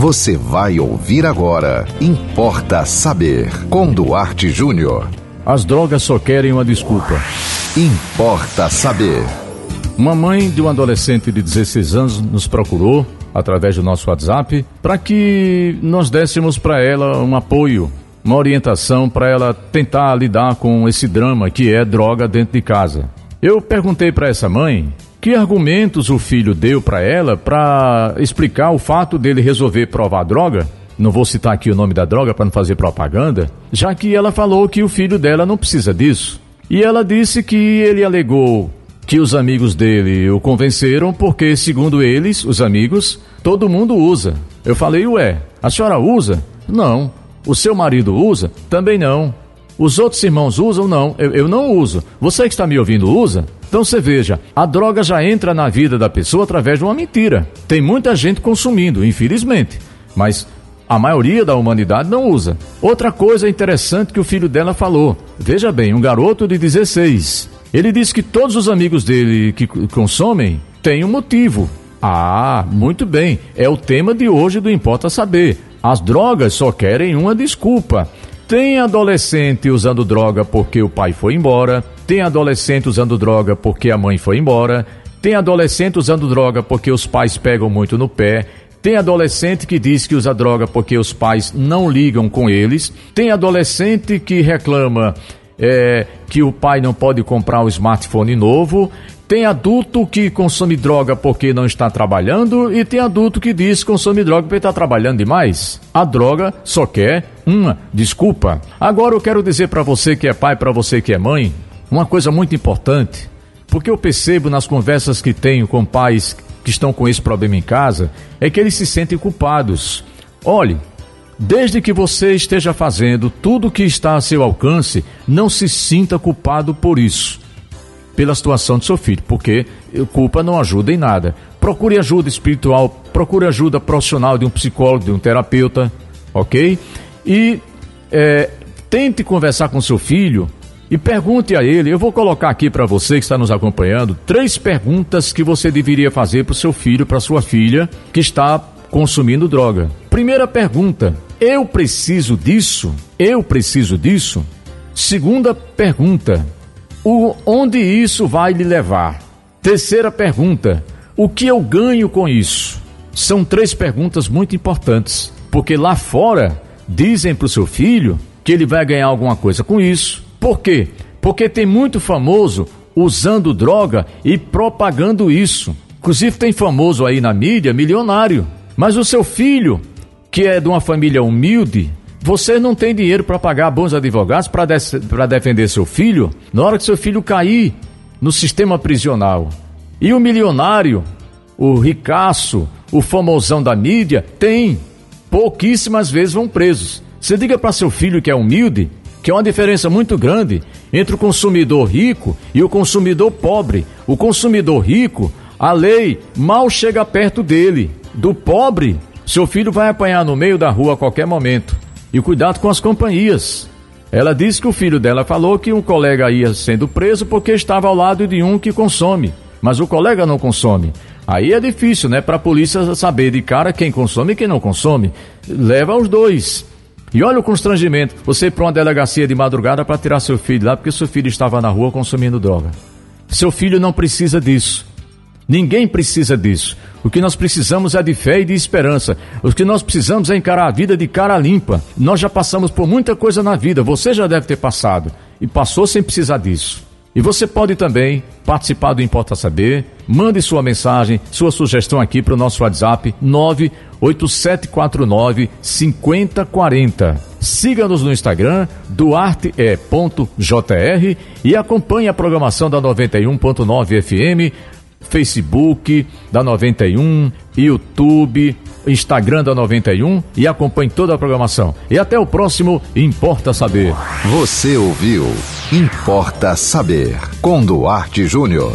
Você vai ouvir agora. Importa saber. Com Duarte Júnior. As drogas só querem uma desculpa. Importa saber. Uma mãe de um adolescente de 16 anos nos procurou através do nosso WhatsApp para que nós dessemos para ela um apoio, uma orientação para ela tentar lidar com esse drama que é droga dentro de casa. Eu perguntei para essa mãe que argumentos o filho deu para ela para explicar o fato dele resolver provar droga. Não vou citar aqui o nome da droga para não fazer propaganda, já que ela falou que o filho dela não precisa disso. E ela disse que ele alegou que os amigos dele o convenceram porque, segundo eles, os amigos, todo mundo usa. Eu falei, ué, a senhora usa? Não. O seu marido usa? Também não. Os outros irmãos usam? Não. Eu, eu não uso. Você que está me ouvindo usa? Então você veja, a droga já entra na vida da pessoa através de uma mentira. Tem muita gente consumindo, infelizmente. Mas a maioria da humanidade não usa. Outra coisa interessante que o filho dela falou. Veja bem, um garoto de 16. Ele disse que todos os amigos dele que consomem têm um motivo. Ah, muito bem. É o tema de hoje do Importa Saber. As drogas só querem uma desculpa. Tem adolescente usando droga porque o pai foi embora. Tem adolescente usando droga porque a mãe foi embora. Tem adolescente usando droga porque os pais pegam muito no pé. Tem adolescente que diz que usa droga porque os pais não ligam com eles. Tem adolescente que reclama é, que o pai não pode comprar um smartphone novo. Tem adulto que consome droga porque não está trabalhando e tem adulto que diz que consome droga porque está trabalhando demais. A droga só quer uma desculpa. Agora eu quero dizer para você que é pai, para você que é mãe, uma coisa muito importante, porque eu percebo nas conversas que tenho com pais que estão com esse problema em casa é que eles se sentem culpados. Olhe, desde que você esteja fazendo tudo o que está a seu alcance, não se sinta culpado por isso, pela situação do seu filho, porque culpa não ajuda em nada. Procure ajuda espiritual, procure ajuda profissional de um psicólogo, de um terapeuta, ok? E é, tente conversar com seu filho e pergunte a ele, eu vou colocar aqui para você que está nos acompanhando, três perguntas que você deveria fazer para o seu filho, para sua filha que está consumindo droga. Primeira pergunta: eu preciso disso? Eu preciso disso? Segunda pergunta: o, onde isso vai lhe levar? Terceira pergunta: o que eu ganho com isso? São três perguntas muito importantes, porque lá fora dizem para o seu filho que ele vai ganhar alguma coisa com isso por quê? Porque tem muito famoso usando droga e propagando isso. Inclusive tem famoso aí na mídia, milionário. Mas o seu filho, que é de uma família humilde, você não tem dinheiro para pagar bons advogados para de defender seu filho na hora que seu filho cair no sistema prisional. E o milionário, o ricaço, o famosão da mídia, tem. Pouquíssimas vezes vão presos. Você diga para seu filho que é humilde, que é uma diferença muito grande entre o consumidor rico e o consumidor pobre. O consumidor rico, a lei mal chega perto dele. Do pobre, seu filho vai apanhar no meio da rua a qualquer momento. E cuidado com as companhias. Ela disse que o filho dela falou que um colega ia sendo preso porque estava ao lado de um que consome, mas o colega não consome. Aí é difícil, né, para a polícia saber de cara quem consome e quem não consome. Leva os dois. E olha o constrangimento: você ir para uma delegacia de madrugada para tirar seu filho lá porque seu filho estava na rua consumindo droga. Seu filho não precisa disso. Ninguém precisa disso. O que nós precisamos é de fé e de esperança. O que nós precisamos é encarar a vida de cara limpa. Nós já passamos por muita coisa na vida, você já deve ter passado e passou sem precisar disso. E você pode também participar do Importa Saber. Mande sua mensagem, sua sugestão aqui para o nosso WhatsApp 98749 5040. Siga-nos no Instagram, duarte.jr e acompanhe a programação da 91.9 FM, Facebook da 91, YouTube, Instagram da 91 e acompanhe toda a programação. E até o próximo Importa Saber. Você ouviu Importa Saber com Duarte Júnior.